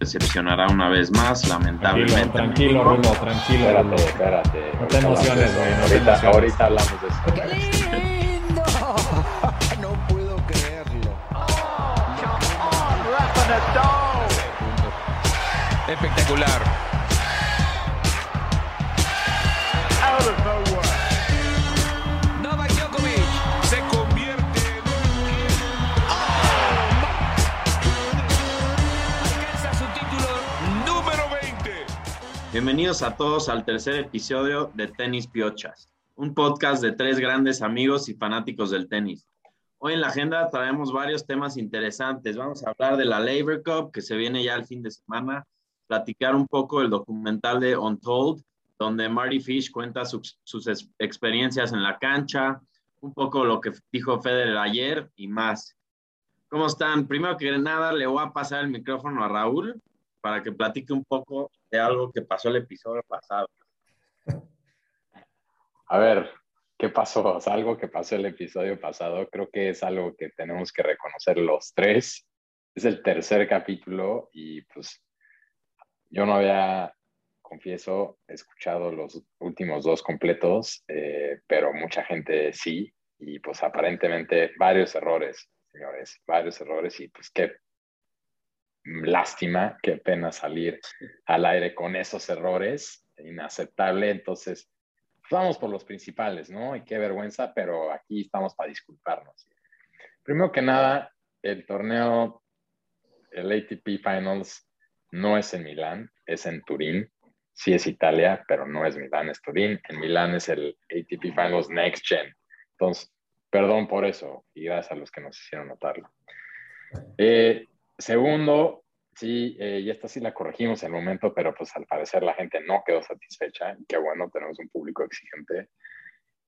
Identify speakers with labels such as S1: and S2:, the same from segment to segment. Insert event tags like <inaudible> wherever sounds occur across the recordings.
S1: decepcionará una vez más, lamentablemente.
S2: Tranquilo, Rulo, tranquilo.
S3: Espérate, espérate.
S2: No te emociones, güey. No
S3: ahorita, ahorita hablamos de eso.
S4: ¡Qué lindo! <laughs> No puedo creerlo.
S5: Espectacular.
S1: Bienvenidos a todos al tercer episodio de Tenis Piochas, un podcast de tres grandes amigos y fanáticos del tenis. Hoy en la agenda traemos varios temas interesantes. Vamos a hablar de la Labor Cup, que se viene ya el fin de semana, platicar un poco del documental de Untold, donde Marty Fish cuenta sus, sus ex- experiencias en la cancha, un poco lo que dijo Federer ayer y más. ¿Cómo están? Primero que nada, le voy a pasar el micrófono a Raúl para que platique un poco de algo que pasó el episodio pasado.
S3: A ver, ¿qué pasó? O algo que pasó el episodio pasado, creo que es algo que tenemos que reconocer los tres. Es el tercer capítulo y pues yo no había, confieso, escuchado los últimos dos completos, eh, pero mucha gente sí. Y pues aparentemente varios errores, señores, varios errores y pues qué lástima, qué pena salir al aire con esos errores, inaceptable. Entonces, vamos por los principales, ¿no? Y qué vergüenza, pero aquí estamos para disculparnos. Primero que nada, el torneo, el ATP Finals, no es en Milán, es en Turín. Sí es Italia, pero no es Milán, es Turín. En Milán es el ATP Finals Next Gen. Entonces, perdón por eso y gracias a los que nos hicieron notarlo. Eh, segundo, sí, eh, y esta sí la corregimos en el momento, pero pues al parecer la gente no quedó satisfecha. Qué bueno, tenemos un público exigente.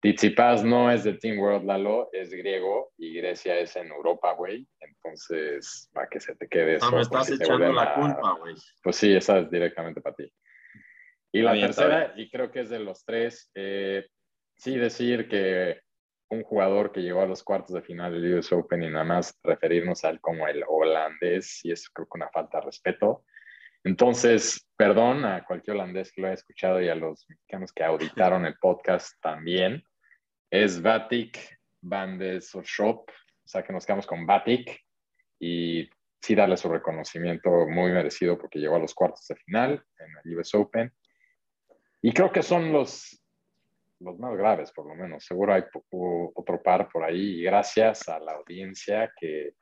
S3: Tsitsipas no es de Team World Lalo, es griego y Grecia es en Europa, güey. Entonces, para que se te quede eso.
S1: No, me estás
S3: si
S1: echando la
S3: a-
S1: culpa, güey.
S3: Pues sí, esa es directamente para ti. Y la tercera, y creo que es de los tres, eh, sí decir que un jugador que llegó a los cuartos de final del US Open y nada más referirnos a él como el holandés, sí es creo que una falta de respeto. Entonces, perdón a cualquier holandés que lo haya escuchado y a los mexicanos que auditaron el podcast también. Es Batik van de Shop, o sea que nos quedamos con Batik y sí darle su reconocimiento muy merecido porque llegó a los cuartos de final en el US Open. Y creo que son los, los más graves, por lo menos. Seguro hay otro par por ahí. Y gracias a la audiencia que,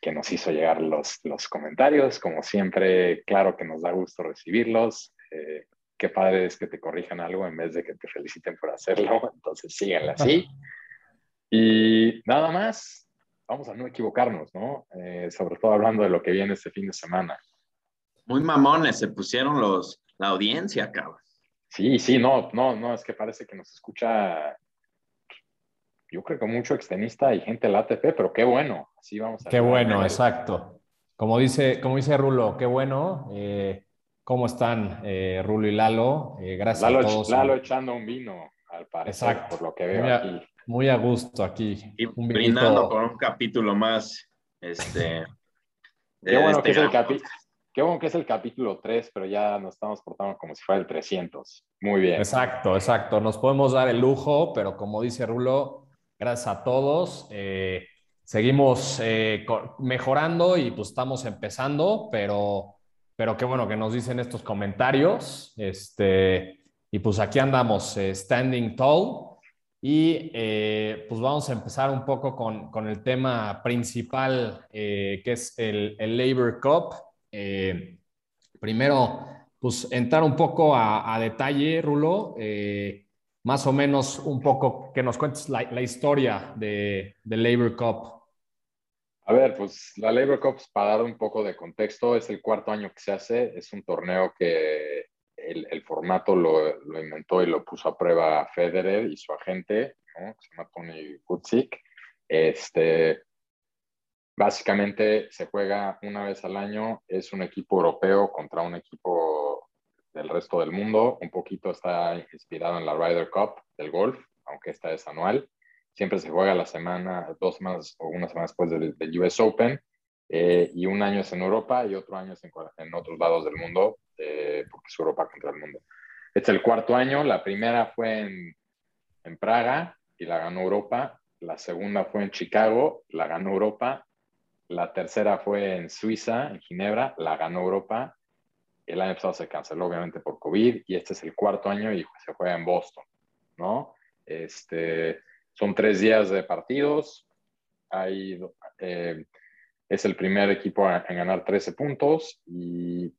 S3: que nos hizo llegar los, los comentarios. Como siempre, claro que nos da gusto recibirlos. Eh, qué padre es que te corrijan algo en vez de que te feliciten por hacerlo. <laughs> Entonces, síganla así. Y nada más, vamos a no equivocarnos, ¿no? Eh, sobre todo hablando de lo que viene este fin de semana.
S1: Muy mamones se pusieron los, la audiencia, cabrón.
S3: Sí, sí, no, no, no, es que parece que nos escucha, yo creo que mucho extenista y gente del ATP, pero qué bueno, así vamos a
S2: Qué bueno, exacto. Como dice, como dice Rulo, qué bueno. Eh, ¿Cómo están eh, Rulo y Lalo? Eh, gracias
S3: Lalo,
S2: a todos.
S3: Lalo echando un vino, al parecer,
S2: Exacto.
S3: por lo que veo
S2: Muy a-
S3: aquí.
S2: Muy a gusto aquí.
S1: Y
S2: Un
S1: brindando
S2: vinito.
S1: por un capítulo más. Este, <laughs>
S3: Qué bueno,
S1: este
S3: que es el capi- qué bueno que es el capítulo 3, pero ya nos estamos portando como si fuera el 300. Muy bien.
S2: Exacto, exacto. Nos podemos dar el lujo, pero como dice Rulo, gracias a todos. Eh, seguimos eh, mejorando y pues estamos empezando, pero, pero qué bueno que nos dicen estos comentarios. Este, y pues aquí andamos, eh, standing tall. Y pues vamos a empezar un poco con, con el tema principal, que es el, el Labor Cup. Eh, primero, pues entrar un poco a, a detalle, Rulo, eh, más o menos un poco que nos cuentes la, la historia de, del Labor Cup.
S3: A ver, pues la Labor Cup, para dar un poco de contexto, es el cuarto año que se hace. Es un torneo que el, el formato lo, lo, inventó y lo puso a prueba Federer y su agente, ¿no? se llama Tony Kutzik. Este, básicamente se juega una vez al año. Es un equipo europeo contra un equipo del resto del mundo. Un poquito está inspirado en la Ryder Cup del golf, aunque esta es anual. Siempre se juega la semana, dos semanas o una semana después del, del US Open. Eh, y un año es en Europa y otro año es en, otros lados del mundo, eh, porque es Europa contra el mundo. Este es el cuarto año, la primera fue en, en Praga y la ganó Europa, la segunda fue en Chicago, la ganó Europa, la tercera fue en Suiza, en Ginebra, la ganó Europa, el año pasado se canceló obviamente por COVID y este es el cuarto año y se juega en Boston, ¿no? Este, son tres días de partidos, hay, eh, es el primer equipo en ganar 13 puntos y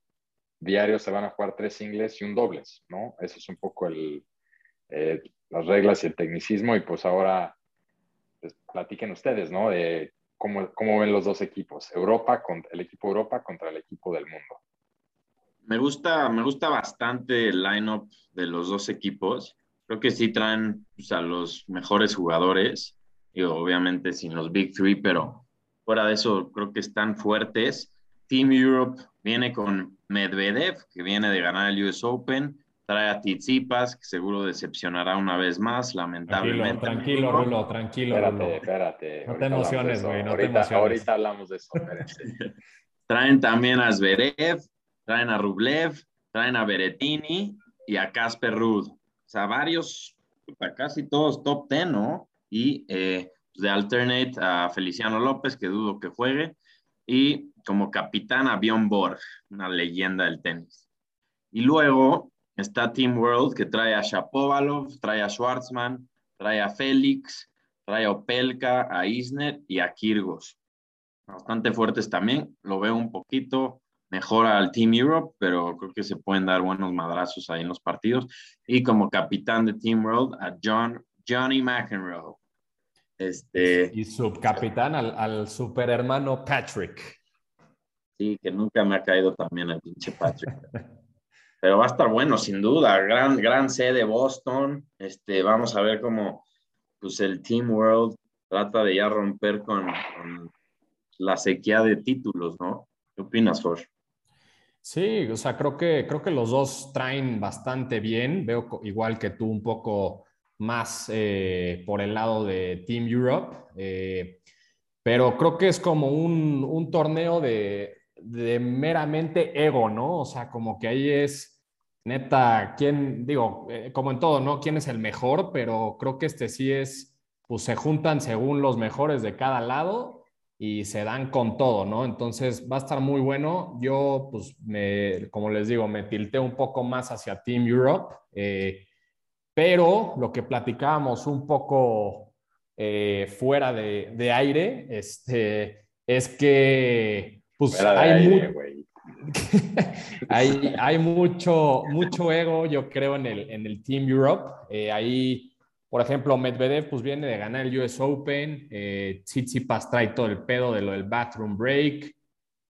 S3: diarios se van a jugar tres singles y un dobles, ¿no? Eso es un poco el, eh, las reglas y el tecnicismo y pues ahora pues, platiquen ustedes, ¿no? Cómo, cómo ven los dos equipos, Europa, con, el equipo Europa contra el equipo del mundo.
S1: Me gusta, me gusta bastante el lineup de los dos equipos. Creo que sí traen pues, a los mejores jugadores, y obviamente sin los Big Three, pero fuera de eso creo que están fuertes. Team Europe viene con Medvedev, que viene de ganar el US Open, trae a Tsitsipas, que seguro decepcionará una vez más,
S2: Tranquilo,
S1: lamentablemente.
S2: tranquilo,
S1: México.
S2: Rulo, tranquilo, Rulo.
S3: Espérate, espérate.
S2: No te emociones, güey, no te
S3: ahorita,
S2: emociones.
S3: Ahorita hablamos de eso. <laughs>
S1: Traen también a Zverev, traen a Rublev, traen a Berettini y a Casper Ruud. O sea, varios, casi todos top 10, ¿no? Y eh, de alternate a Feliciano López, que dudo que juegue, y como capitán a Bjorn Borg, una leyenda del tenis. Y luego está Team World, que trae a Shapovalov, trae a Schwartzman, trae a Félix, trae a Opelka, a Isner y a Kirgos bastante fuertes también. Lo veo un poquito mejor al Team Europe, pero creo que se pueden dar buenos madrazos ahí en los partidos. Y como capitán de Team World, a John, Johnny McEnroe. Este,
S2: Y subcapitán al, al super hermano Patrick.
S1: sí, que nunca me ha caído también el pinche Patrick. <laughs> Pero va a estar bueno, sin duda. Gran, gran sede Boston. Este, vamos a ver cómo pues, el Team World trata de ya romper con, la sequía de títulos, ¿no? ¿Qué opinas, For?
S2: Sí, o sea, creo que, creo que los dos traen bastante bien. Veo igual que tú un poco más eh, por el lado de Team Europe, eh, pero creo que es como un, un torneo de, de meramente ego, ¿no? O sea, como que ahí es neta, quién, digo, eh, como en todo, ¿no? ¿Quién es el mejor? Pero creo que este sí es, pues se juntan según los mejores de cada lado y se dan con todo, ¿no? Entonces va a estar muy bueno. Yo, pues, me, como les digo, me tilté un poco más hacia Team Europe, eh, pero lo que platicábamos un poco eh, fuera de, de aire, este, es que, pues,
S3: Fuera de
S2: hay
S3: aire,
S2: mu-
S3: güey. <laughs>
S2: hay, mucho, mucho ego, yo creo, en el, en el Team Europe. Eh, ahí, por ejemplo, Medvedev pues viene de ganar el US Open. Eh, trae todo el pedo de lo del bathroom break.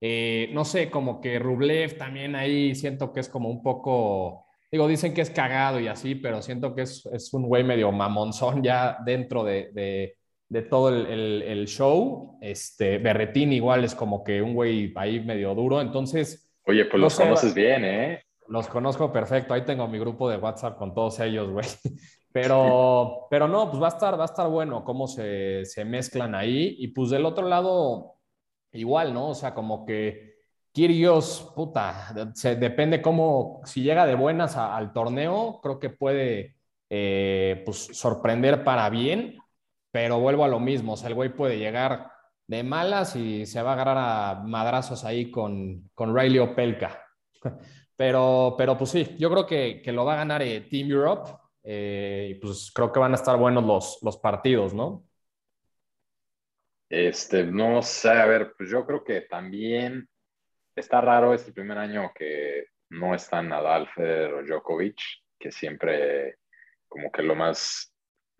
S2: Eh, no sé, como que Rublev también ahí siento que es como un poco, digo, dicen que es cagado y así, pero siento que es, es un güey medio mamonzón ya dentro de, de, de todo el, el, el show. Este, Berretín igual es como que un güey ahí medio duro, entonces...
S3: Oye, pues
S2: No
S3: los
S2: sé,
S3: conoces bien, ¿eh?
S2: Los conozco perfecto. Ahí tengo mi grupo de WhatsApp con todos ellos, güey. <laughs> Pero, pero no, pues va a estar, va a estar bueno cómo se, se mezclan ahí. Y pues del otro lado, igual, ¿no? O sea, como que Kirios, puta, se, depende cómo, si llega de buenas a- al torneo, creo que puede eh, pues, sorprender para bien, pero vuelvo a lo mismo. O sea, el güey puede llegar de malas y se va a agarrar a madrazos ahí con, con Riley Opelka. <laughs> Pero, pero pues sí, yo creo que, que lo va a ganar eh, Team Europe. eh, y pues creo que van a estar buenos los, los partidos, ¿no?
S3: Este, no sé, a ver, pues yo creo que también está raro este primer año que no están Nadal, Federer o Djokovic, que siempre como que lo más,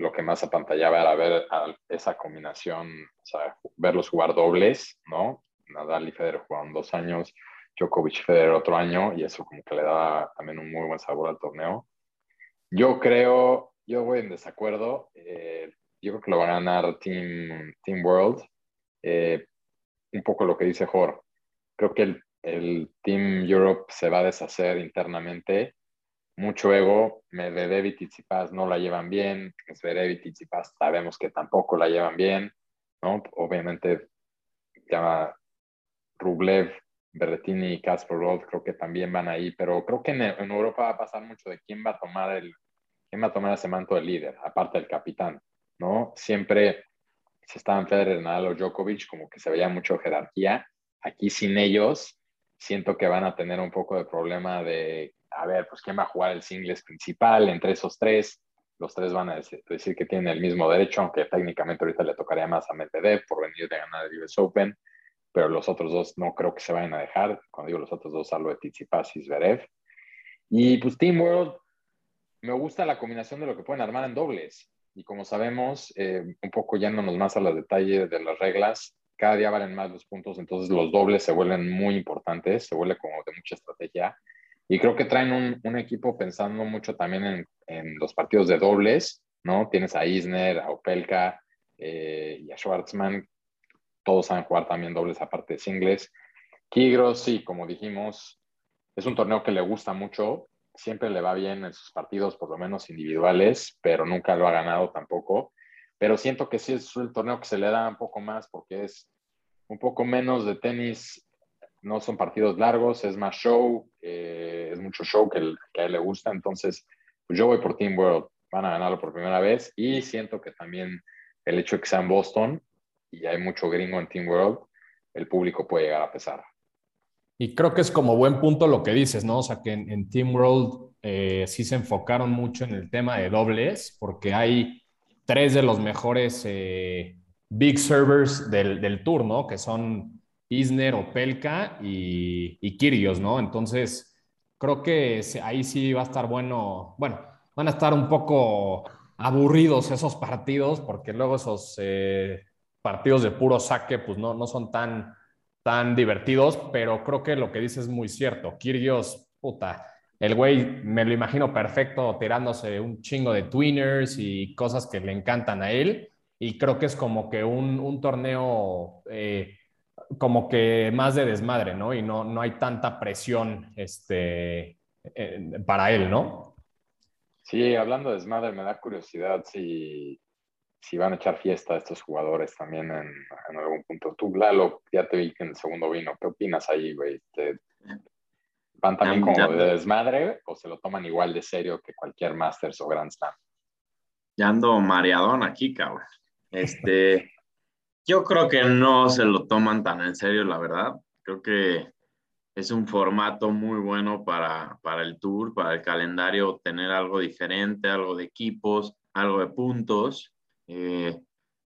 S3: lo que más apantallaba era ver a esa combinación, o sea, verlos jugar dobles, ¿no? Nadal y Federer jugaron dos años, Djokovic y Federer otro año, y eso como que le daba también un muy buen sabor al torneo. Yo creo, yo voy en desacuerdo, eh, yo creo que lo va a ganar Team, Team World. Eh, un poco lo que dice Jor. Creo que el, el Team Europe se va a deshacer internamente. Mucho ego. Medvedev y Tsitsipas no la llevan bien. Zverev y Tsitsipas sabemos que tampoco la llevan bien. ¿no? Obviamente ya Rublev, Berrettini y Casper Roth creo que también van ahí, pero creo que en, en, Europa va a pasar mucho de quién va a tomar el quién va a tomar ese manto de líder, aparte del capitán, ¿no? Siempre si estaban Federer, Nadal o Djokovic, como que se veía mucho jerarquía. Aquí sin ellos, siento que van a tener un poco de problema de, a ver, pues quién va a jugar el singles principal entre esos tres. Los tres van a decir, que tienen el mismo derecho, aunque técnicamente ahorita le tocaría más a Medvedev por venir de ganar el US Open, pero los otros dos no creo que se vayan a dejar. Cuando digo los otros dos, hablo de Tsitsipas y Zverev. Y pues Team World, me gusta la combinación de lo que pueden armar en dobles. Y como sabemos, eh, un poco yéndonos más a los detalles de las reglas, cada día valen más los puntos, entonces los dobles se vuelven muy importantes, se vuelve como de mucha estrategia. Y creo que traen un, un equipo pensando mucho también en, en, los partidos de dobles, ¿no? Tienes a Isner, a Opelka eh, y a Schwartzman, todos saben jugar también dobles aparte de singles. Kigros, sí, como dijimos, es un torneo que le gusta mucho, siempre le va bien en sus partidos, por lo menos individuales, pero nunca lo ha ganado tampoco. Pero siento que sí es el torneo que se le da un poco más porque es un poco menos de tenis, no son partidos largos, es más show, eh, es mucho show que, que, a él le gusta. Entonces, pues yo voy por Team World, van a ganarlo por primera vez y siento que también el hecho de que sea en Boston y hay mucho gringo en Team World, el público puede llegar a pesar.
S2: Y creo que es como buen punto lo que dices, ¿no? O sea, que en, en Team World eh, sí se enfocaron mucho en el tema de dobles, porque hay tres de los mejores eh, big servers del, del, tour, ¿no? Que son Isner, Opelka y, y Kyrgios, ¿no? Entonces, creo que ahí sí va a estar bueno. Bueno, van a estar un poco aburridos esos partidos, porque luego esos eh, partidos de puro saque, pues no, no son tan tan divertidos, pero creo que lo que dices es muy cierto. Kyrgios, puta, el güey me lo imagino perfecto tirándose un chingo de twinners y cosas que le encantan a él. Y creo que es como que un, torneo eh, como que más de desmadre, ¿no? Y no, no hay tanta presión este, eh, para él, ¿no?
S3: Sí, hablando de desmadre, me da curiosidad si si van a echar fiesta a estos jugadores también en, algún punto. Tú, Lalo, ya te vi que en el segundo vino. ¿Qué opinas ahí, güey? ¿Te, ¿Van también como de desmadre o se lo toman igual de serio que cualquier Masters o Grand Slam?
S1: Ya ando mareadón aquí, cabrón. Este, <laughs> yo creo que no se lo toman tan en serio, la verdad. Creo que es un formato muy bueno para, para el tour, para el calendario, tener algo diferente, algo de equipos, algo de puntos. Eh,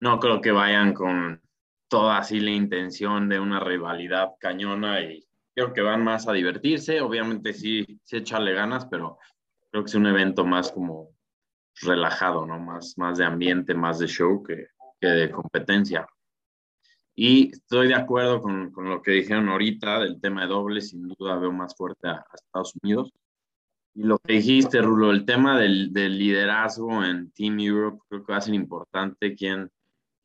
S1: no creo que vayan con toda así la intención de una rivalidad cañona y creo que van más a divertirse. Obviamente sí, sí echarle ganas, pero creo que es un evento más como relajado, ¿no? Más, más de ambiente, más de show que, que de competencia. Y estoy de acuerdo con, con, lo que dijeron ahorita del tema de doble, sin duda veo más fuerte a, a Estados Unidos. Y lo que dijiste, Rulo, el tema del, del, liderazgo en Team Europe, creo que va a ser importante quién,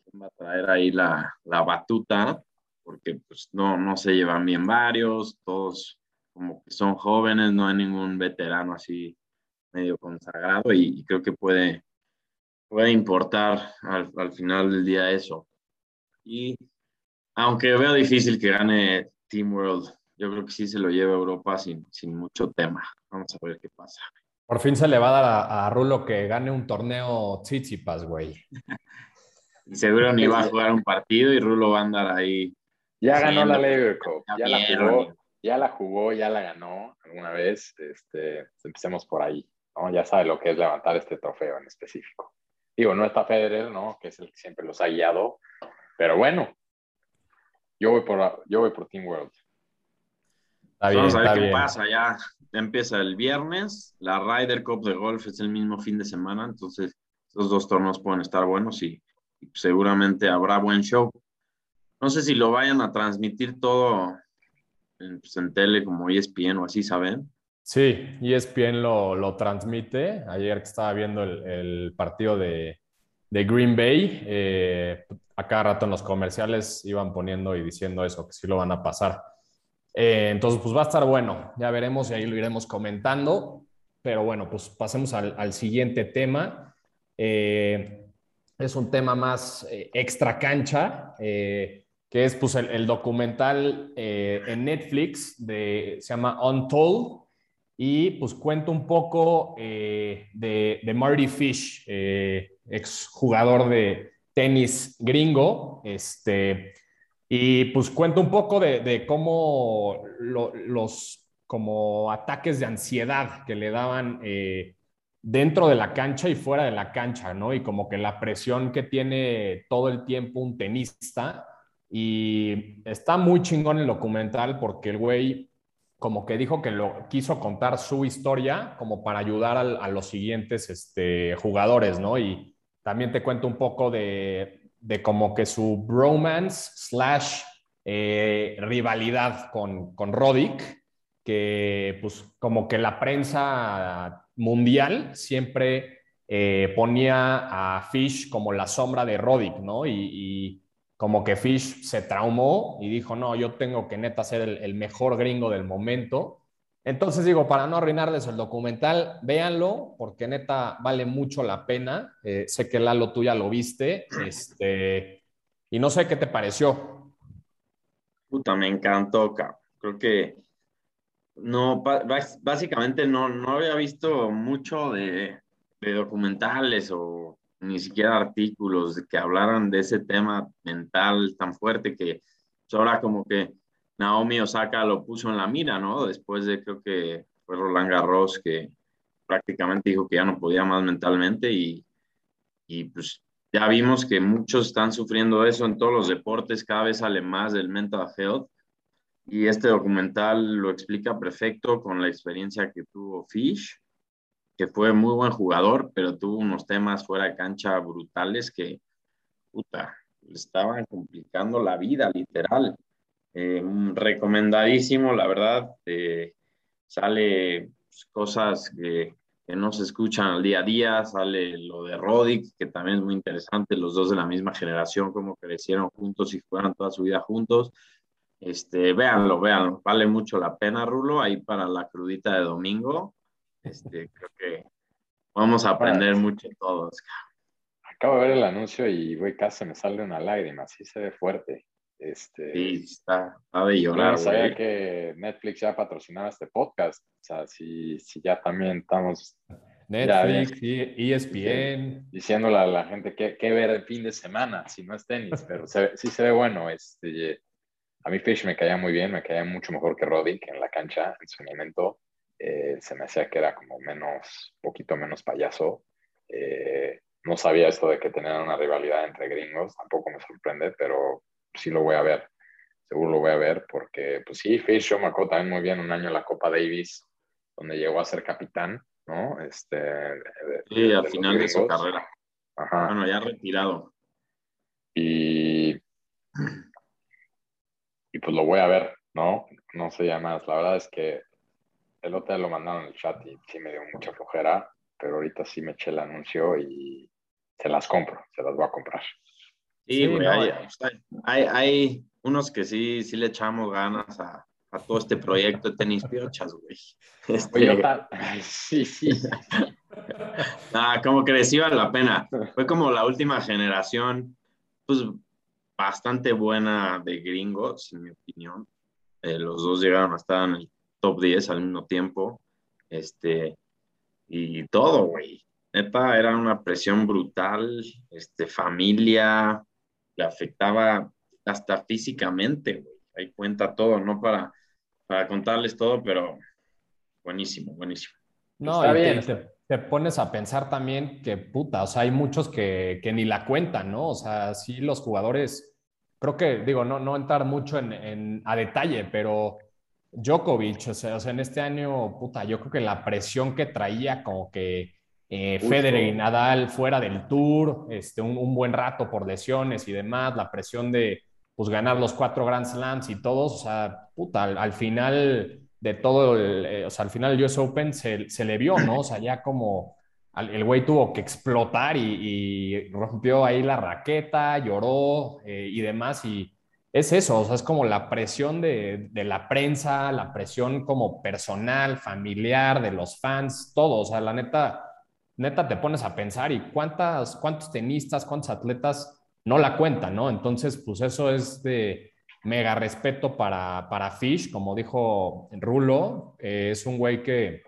S1: quién va a traer ahí la, la batuta, porque pues no, no se llevan bien varios, todos como que son jóvenes, no hay ningún veterano así medio consagrado y, y creo que puede, puede importar al, al, final del día eso. Y aunque veo difícil que gane Team World yo creo que sí se lo lleva a Europa sin, sin mucho tema. Vamos a ver qué pasa.
S2: Por fin se le va a dar a, a Rulo que gane un torneo Tsitsipas, güey. <laughs>
S1: Seguro ni va a jugar un partido y Rulo va a andar ahí.
S3: Ya ganó la Labour Cup, ya la jugó, ya la jugó, ya la ganó alguna vez. Este, empecemos por ahí. ¿no? Ya sabe lo que es levantar este trofeo en específico. Digo, no está Federer, ¿no? Que es el que siempre los ha guiado. Pero bueno, yo voy por, yo voy por Team World.
S1: Bien, Vamos a ver qué bien. pasa. Ya, empieza el viernes. La Ryder Cup de golf es el mismo fin de semana. Entonces, estos dos torneos pueden estar buenos y, y, seguramente habrá buen show. No sé si lo vayan a transmitir todo en, pues, tele como ESPN o así, ¿saben?
S2: Sí, ESPN lo, lo transmite. Ayer que estaba viendo el, partido de, de, Green Bay, eh, a cada rato en los comerciales iban poniendo y diciendo eso, que sí lo van a pasar. Eh, entonces, pues va a estar bueno, ya veremos y ahí lo iremos comentando. Pero bueno, pues pasemos al, siguiente tema. Eh, es un tema más eh, extra cancha. Que es pues, el, el documental eh, en Netflix, de, se llama Untold, y pues cuenta un poco eh, de, de, Marty Fish, eh, ex jugador de tenis gringo, este, y pues cuenta un poco de, de cómo lo, los como ataques de ansiedad que le daban eh, dentro de la cancha y fuera de la cancha, ¿no? Y como que la presión que tiene todo el tiempo un tenista. Y está muy chingón el documental porque el güey como que dijo que lo quiso contar su historia como para ayudar a, los siguientes este, jugadores, ¿no? Y también te cuento un poco de, como que su bromance slash eh, rivalidad con, con Roddick, que pues como que la prensa mundial siempre eh, ponía a Fish como la sombra de Roddick, ¿no? Y, como que Fish se traumó y dijo, no, yo tengo que neta ser el, mejor gringo del momento. Entonces digo, para no arruinarles el documental, véanlo, porque neta vale mucho la pena. Eh, sé que Lalo, tú ya lo viste, este, y no sé qué te pareció.
S1: Puta, me encantó, cabrón. Creo que no, básicamente no, no había visto mucho de, documentales o ni siquiera artículos que hablaran de ese tema mental tan fuerte que pues ahora como que Naomi Osaka lo puso en la mira, ¿no? Después de creo que fue Roland Garros que prácticamente dijo que ya no podía más mentalmente y, y pues ya vimos que muchos están sufriendo eso en todos los deportes, cada vez sale más del mental health y este documental lo explica perfecto con la experiencia que tuvo Fish, que fue muy buen jugador, pero tuvo unos temas fuera de cancha brutales que, le estaban complicando la vida, literal. Eh, recomendadísimo, la verdad. Eh, sale pues, cosas que, no se escuchan al día a día, sale lo de Roddick, que también es muy interesante, los dos de la misma generación, como crecieron juntos y fueron toda su vida juntos. Este, véanlo, véanlo, vale mucho la pena, Rulo, ahí para la crudita de domingo. Este, creo que vamos a aprender mucho todos.
S3: Acabo de ver el anuncio y, güey, casi me sale una lágrima, sí se ve fuerte. Este,
S1: sí, está, está de llorar.
S3: No sabía que Netflix ya patrocinaba este podcast. O sea, si, si ya también estamos.
S2: Netflix, ya, ESPN.
S3: Diciéndole a la gente qué, qué ver el fin de semana, si no es tenis, pero se, sí se ve bueno. Este, a mí Fish me caía muy bien, me caía mucho mejor que Roddick en la cancha en su momento. Eh, se me hacía que era como menos, poquito menos payaso. Eh, no sabía esto de que tenían una rivalidad entre gringos, tampoco me sorprende, pero sí lo voy a ver. Seguro lo voy a ver porque, pues sí, Fish acuerdo también muy bien un año en la Copa Davis, donde llegó a ser capitán, ¿no? Este, de,
S1: sí, de, al de final de su carrera. Ajá. Bueno, ya retirado.
S3: Y y pues lo voy a ver, ¿no? No sé ya más. La verdad es que el otro día lo mandaron en el chat y sí me dio mucha flojera, pero ahorita sí me eché el anuncio y se las compro, se las voy a comprar.
S1: Sí, güey, sí, no, hay, hay, hay, unos que sí, sí le echamos ganas a, a todo este proyecto de tenis piochas, güey. <laughs> Este...
S3: Oye, tal? sí, sí. <laughs>
S1: ah, como que les iba la pena. Fue como la última generación, pues bastante buena de gringos, en mi opinión. Eh, los dos llegaron a estar en el top 10 al mismo tiempo. Este, y todo, güey. Neta, era una presión brutal. Este, familia, le afectaba hasta físicamente, güey. Ahí cuenta todo, no para, para contarles todo, pero buenísimo, buenísimo.
S2: No, Está bien. Te, te, pones a pensar también que, puta, o sea, hay muchos que, que ni la cuentan, ¿no? O sea, sí los jugadores, creo que, digo, no, no entrar mucho en, en, a detalle, pero Djokovic, o sea, o sea, en este año, puta, yo creo que la presión que traía como que eh, Federer y Nadal fuera del tour, este, un, un, buen rato por lesiones y demás, la presión de pues ganar los cuatro Grand Slams y todos, o sea, puta, al, al final de todo, el, eh, o sea, al final el US Open se, se, le vio, ¿no? O sea, ya como el güey tuvo que explotar y, y, rompió ahí la raqueta, lloró eh, y demás, y es eso, o sea, es como la presión de, de, la prensa, la presión como personal, familiar, de los fans, todo, o sea, la neta, neta te pones a pensar y cuántas, cuántos tenistas, cuántos atletas no la cuenta, ¿no? Entonces, pues eso es de mega respeto para, para Fish, como dijo Rulo, eh, es un güey que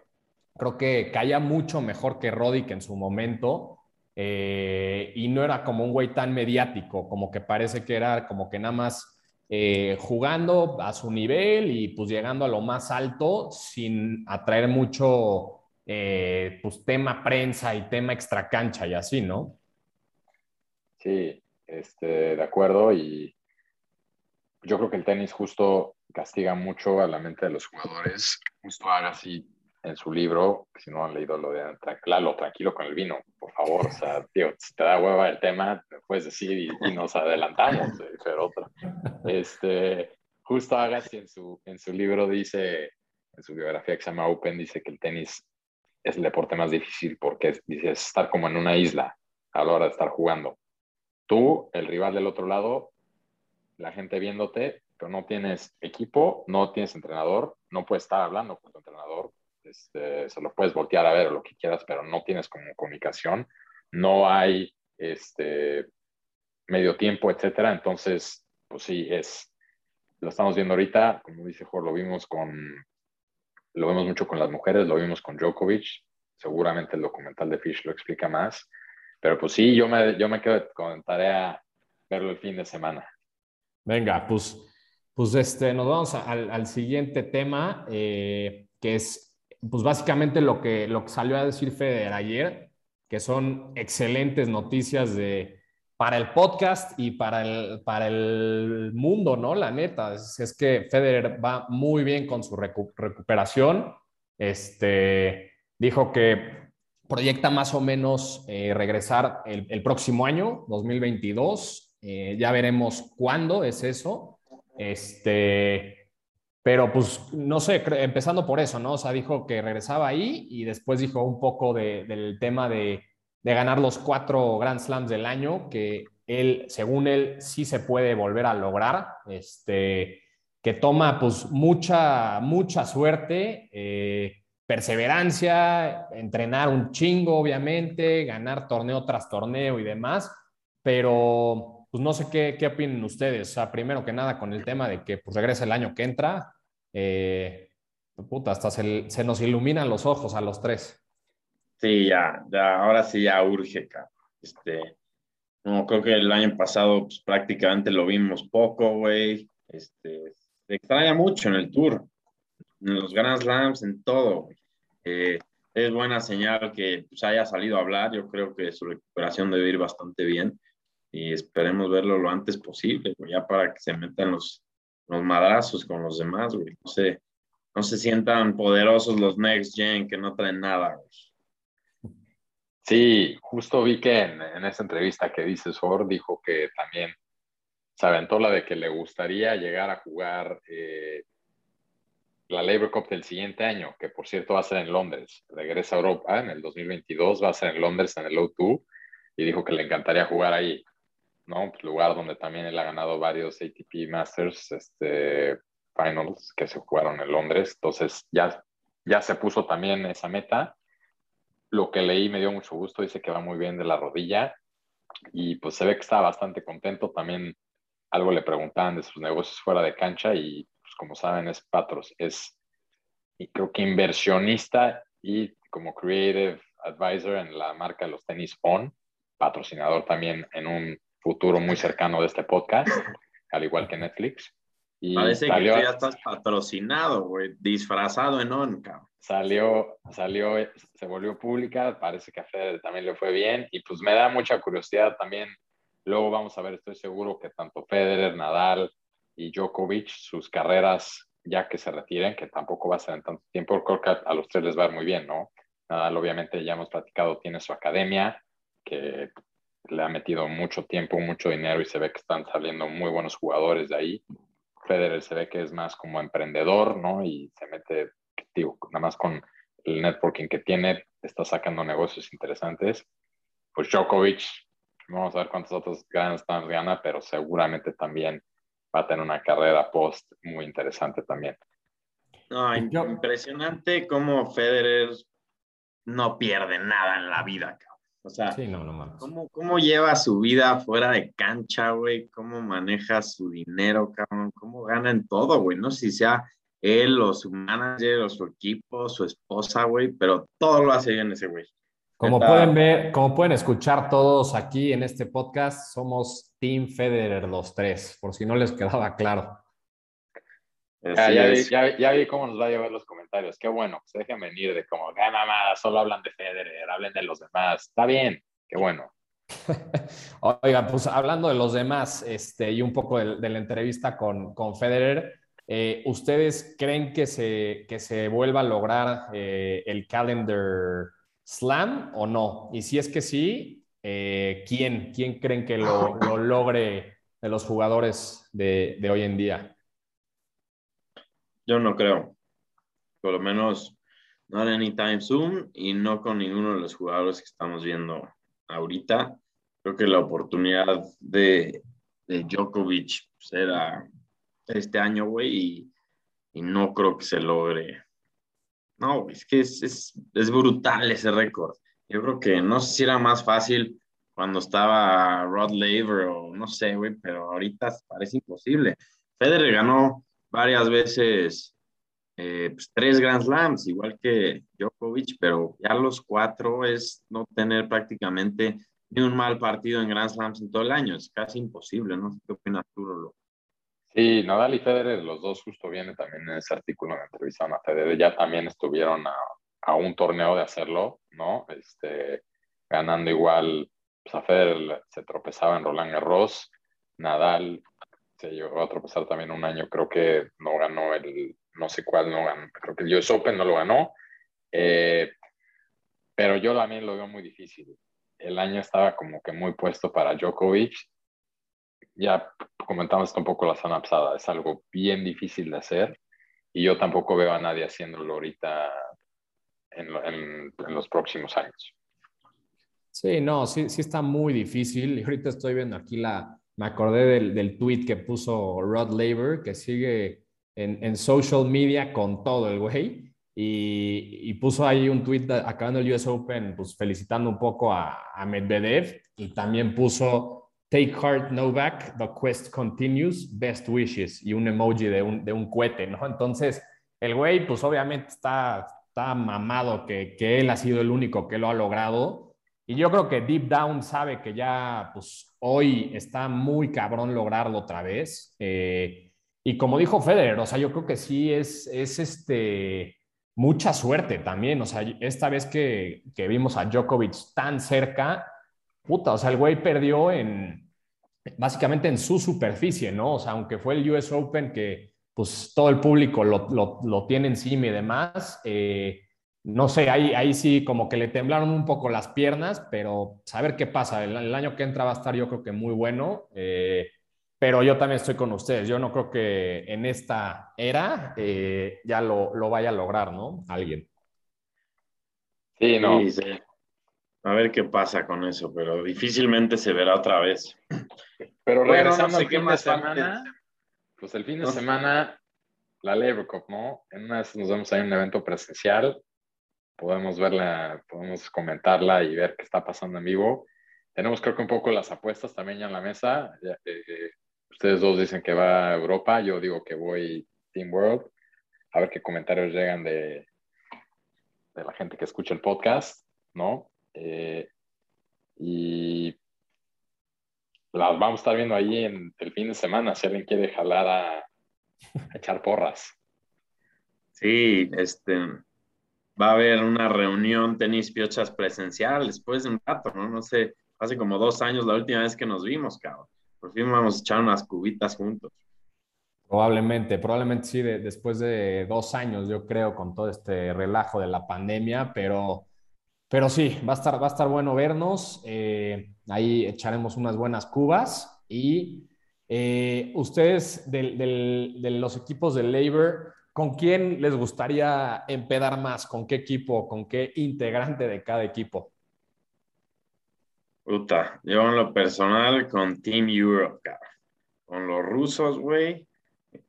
S2: creo que caía mucho mejor que Roddick en su momento. eh, y no era como un güey tan mediático, como que parece que era como que nada más eh, jugando a su nivel y pues llegando a lo más alto sin atraer mucho eh, pues tema prensa y tema extracancha y así, ¿no?
S3: Sí, este, de acuerdo. Y yo creo que el tenis justo castiga mucho a la mente de los jugadores. Justo haga así en su libro, si no han leído lo de Lalo, tranquilo con el vino, por favor. O sea, tío, si te da hueva el tema, me puedes decir y, y nos adelantamos, pero otra. Este, justo Agassi en su, en su libro dice, en su biografía que se llama Open, dice que el tenis es el deporte más difícil porque es, dice, es estar como en una isla a la hora de estar jugando. Tú, el rival del otro lado, la gente viéndote, pero no tienes equipo, no tienes entrenador, no puedes estar hablando con tu entrenador, este, se lo puedes voltear a ver lo que quieras, pero no tienes como comunicación, no hay este, medio tiempo, etcétera. Entonces, pues sí, es, lo estamos viendo ahorita, como dice Jorge, lo vimos con, lo vemos mucho con las mujeres, lo vimos con Djokovic, seguramente el documental de Fish lo explica más, pero pues sí, yo me, yo me quedo con tarea verlo el fin de semana.
S2: Venga, pues, pues este, nos vamos a- al, al siguiente tema, eh, que es pues básicamente lo que, lo que salió a decir Federer ayer, que son excelentes noticias de, para el podcast y para el, para el mundo, ¿no? La neta, es, que Federer va muy bien con su recu- recuperación. Este, dijo que proyecta más o menos eh, regresar el, el próximo año, 2022. Eh, ya veremos cuándo es eso. Este, pero pues no sé, empezando por eso, ¿no? O sea, dijo que regresaba ahí y después dijo un poco de- del tema de, de ganar los cuatro Grand Slams del año, que él, según él, sí se puede volver a lograr. Este, que toma pues mucha, mucha suerte, eh, perseverancia, entrenar un chingo, obviamente, ganar torneo tras torneo y demás, pero pues no sé qué, qué opinen ustedes. O sea, primero que nada con el tema de que pues regresa el año que entra, eh, puta, hasta se, se nos iluminan los ojos a los tres.
S1: Sí, ya, ya, ahora sí ya urge. Este, no, creo que el año pasado pues, prácticamente lo vimos poco, güey. Este, se extraña mucho en el tour, en los Grand Slams, en todo, güey. Eh, es buena señal que pues, haya salido a hablar. Yo creo que su recuperación debe ir bastante bien y esperemos verlo lo antes posible, güey, ya para que se metan los, los madrazos con los demás, güey. No se, no se sientan poderosos los Next Gen que no traen nada.
S3: Sí, justo vi que en, en esa entrevista que dice Sor dijo que también se aventó la de que le gustaría llegar a jugar eh, la Labor Cup del siguiente año, que por cierto va a ser en Londres. Regresa a Europa en el 2022, va a ser en Londres en el O2 y dijo que le encantaría jugar ahí, ¿no? Pues lugar donde también él ha ganado varios ATP Masters este, Finals que se jugaron en Londres. Entonces ya, ya se puso también esa meta lo que leí me dio mucho gusto, dice que va muy bien de la rodilla y pues se ve que está bastante contento. También algo le preguntaban de sus negocios fuera de cancha y pues como saben es patros, es y creo que inversionista y como creative advisor en la marca de los tenis On, patrocinador también en un futuro muy cercano de este podcast, al igual que Netflix. Y
S1: Parece
S3: salió-
S1: que tú ya estás patrocinado, güey, disfrazado en on, cabrón.
S3: salió, salió, se volvió pública, parece que a Federer también le fue bien y pues me da mucha curiosidad también. Luego vamos a ver, estoy seguro que tanto Federer, Nadal y Djokovic, sus carreras ya que se retiren, que tampoco va a ser en tanto tiempo, creo que a los tres les va a ir muy bien, ¿no? Nadal obviamente ya hemos platicado, tiene su academia, que le ha metido mucho tiempo, mucho dinero y se ve que están saliendo muy buenos jugadores de ahí. Federer se ve que es más como emprendedor, ¿no? Y se mete, digo, nada más con el networking que tiene, está sacando negocios interesantes. Pues Djokovic, vamos a ver cuántos otros Grand Slams gana, pero seguramente también va a tener una carrera post muy interesante también.
S1: No, impresionante cómo Federer no pierde nada en la vida, cabrón. O sea,
S2: Sí, no, no.
S1: ¿cómo, cómo lleva su vida fuera de cancha, güey? ¿Cómo maneja su dinero, cabrón? ¿Cómo gana en todo, güey? No sé si sea él o su manager o su equipo, su esposa, güey, pero todo lo hace bien ese güey.
S2: Como pueden ver, como pueden escuchar todos aquí en este podcast, somos Team Federer los tres, por si no les quedaba claro.
S3: Ya,
S1: Así
S3: ya, vi,
S1: es.
S3: ya, ya vi cómo nos va a llevar los comentarios. Qué bueno, se dejen venir de como, gana más, solo hablan de Federer, hablen de los demás. Está bien, qué bueno. <laughs>
S2: Oiga, pues hablando de los demás este, y un poco de, de la entrevista con, con Federer, eh, ¿ustedes creen que se, que se vuelva a lograr eh, el calendar slam o no? Y si es que sí, eh, ¿quién? ¿Quién creen que lo, lo logre de los jugadores de, de hoy en día?
S1: Yo no creo. Por lo menos no en anytime soon y no con ninguno de los jugadores que estamos viendo ahorita. Creo que la oportunidad de, de Djokovic era este año, güey, y, y no creo que se logre. No, es que es, es, es brutal ese récord. Yo creo que no sé si era más fácil cuando estaba Rod Laver o no sé, güey, pero ahorita parece imposible. Federer ganó varias veces eh, pues, tres Grand Slams, igual que Djokovic, pero ya los cuatro es no tener prácticamente ni un mal partido en Grand Slams en todo el año. Es casi imposible, ¿no? ¿Qué opinas tú?
S3: Sí, Nadal y Federer, los dos justo vienen también en ese artículo en entrevistaron a Federer, ya también estuvieron a, a un torneo de hacerlo, ¿no? Este, ganando igual, pues a Federer se tropezaba en Roland Garros, Nadal se llegó a tropezar también un año, creo que no ganó el, no sé cuál, no ganó, creo que el US Open no lo ganó, eh, pero yo también lo veo muy difícil. El año estaba como que muy puesto para Djokovic, ya comentamos un poco la semana pasada, es algo bien difícil de hacer y yo tampoco veo a nadie haciéndolo ahorita en, en- en los próximos años.
S2: Sí, no, sí, sí está muy difícil. Y ahorita estoy viendo aquí la, me acordé del, del tweet que puso Rod Laver, que sigue en, en social media con todo el güey. Y, y puso ahí un tweet acabando el US Open, pues felicitando un poco a, a Medvedev. Y también puso Take heart, Novak, the quest continues, best wishes. Y un emoji de un, de un cohete, ¿no? Entonces, el güey, pues obviamente está, está mamado que, que él ha sido el único que lo ha logrado. Y yo creo que deep down sabe que ya, pues hoy está muy cabrón lograrlo otra vez. Eh, y como dijo Federer, o sea, yo creo que sí es, es este, mucha suerte también. O sea, esta vez que, que vimos a Djokovic tan cerca, puta, o sea, el güey perdió en, básicamente en su superficie, ¿no? O sea, aunque fue el US Open que, pues todo el público lo, lo, lo tiene encima y demás, eh, no sé, ahí, ahí sí como que le temblaron un poco las piernas, pero saber qué pasa. El, el año que entra va a estar yo creo que muy bueno, eh, pero yo también estoy con ustedes. Yo no creo que en esta era eh, ya lo, lo, vaya a lograr, ¿no? Alguien.
S3: Sí, no.
S1: Sí, sí. A ver qué pasa con eso, pero difícilmente se verá otra vez.
S3: Pero
S1: Bueno,
S3: regresando
S1: no sé
S3: al fin de semana, pues el fin de
S1: No.
S3: semana, la Labor Cup, ¿no? En una vez nos vemos ahí en un evento presencial, podemos verla, podemos comentarla y ver qué está pasando en vivo. Tenemos creo que un poco las apuestas también ya en la mesa. Eh, eh, ustedes dos dicen que va a Europa, yo digo que voy Team World. A ver qué comentarios llegan de, de la gente que escucha el podcast, ¿no? Eh, y las vamos a estar viendo ahí en el fin de semana, si alguien quiere jalar a, a echar porras.
S1: Sí, este, va a haber una reunión tenis piochas presencial después de un rato, ¿no? No sé, hace como dos años la última vez que nos vimos, cabrón. Por fin vamos a echar unas cubitas juntos.
S2: Probablemente, probablemente sí, de, después de dos años, yo creo, con todo este relajo de la pandemia, pero, pero sí, va a estar, va a estar bueno vernos. Eh, ahí echaremos unas buenas cubas y eh, ustedes del, del, de los equipos de Labor, ¿con quién les gustaría empedar más? ¿Con qué equipo? ¿Con qué integrante de cada equipo?
S1: Puta, yo en lo personal con Team Europe, cabrón. Con los rusos, güey.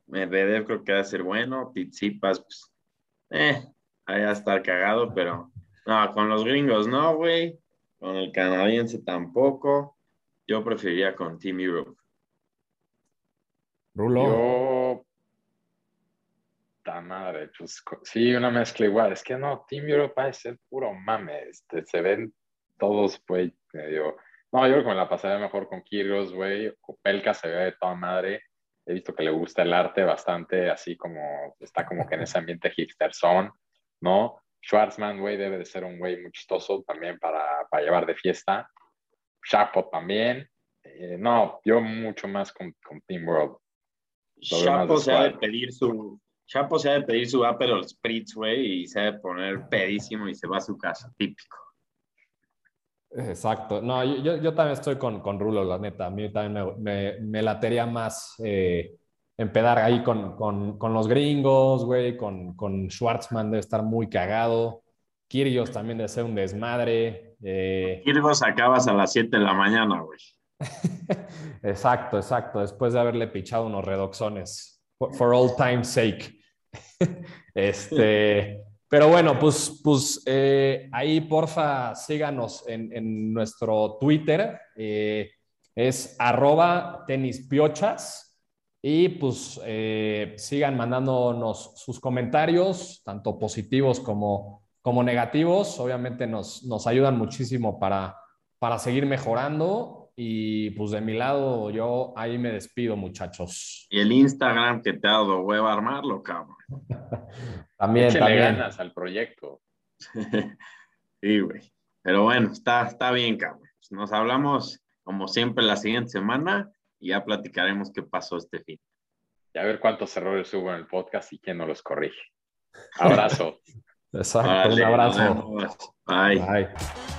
S1: Medvedev creo que va a ser bueno. Tsitsipas, pues, eh, ahí va a estar cagado, pero no, con los gringos no, güey. Con el canadiense tampoco. Yo preferiría con Team Europe.
S2: Rulo.
S3: Yo. Madre, pues sí, una mezcla igual. Es que no, Team Europe va a ser puro mame. Este, se ven todos, güey, medio. No, yo creo que me la pasaría mejor con Kyrgios, güey. Kopelka se ve de toda madre. He visto que le gusta el arte bastante, así como está como que en ese ambiente hipster son, ¿no? Schwarzman, güey, debe de ser un güey muy chistoso también para, para llevar de fiesta. Chapo también. Eh, no, yo mucho más con, con Team World.
S1: Chapo se ha de
S3: squad.
S1: pedir su. Chapo se ha de pedir su Aperol Spritz, güey, y se ha de poner pedísimo y se va a su casa, típico.
S2: Exacto. No, yo, yo- también estoy con, con Rulo, la neta. A mí también me, me, me latería más eh, empedar ahí con, con, con los gringos, güey, con, con Schwartzman debe estar muy cagado. Kyrgios también debe ser un desmadre. eh,
S1: Kirgos acabas a las 7 de la mañana, güey. <laughs>
S2: exacto, exacto. Después de haberle pichado unos redoxones. For, all time's sake. <laughs> este, pero bueno, pues, pues eh, ahí porfa síganos en, en nuestro Twitter. eh, es arroba tenispiochas. Y pues eh, sigan mandándonos sus comentarios, tanto positivos como, como negativos. Obviamente nos, nos ayudan muchísimo para, para seguir mejorando. Y pues de mi lado, yo ahí me despido, muchachos.
S1: Y el Instagram que te ha dado hueva armarlo, cabrón. <laughs>
S2: También,
S3: Échale
S2: también.
S3: ganas al proyecto. <laughs>
S1: sí, güey. Pero bueno, está, está bien, cabrón. Nos hablamos, como siempre, la siguiente semana y ya platicaremos qué pasó este fin.
S3: Y a ver cuántos errores hubo en el podcast y quién no los corrige. Abrazo. <laughs>
S2: Exacto, un abrazo.
S1: Bye.
S2: Bye.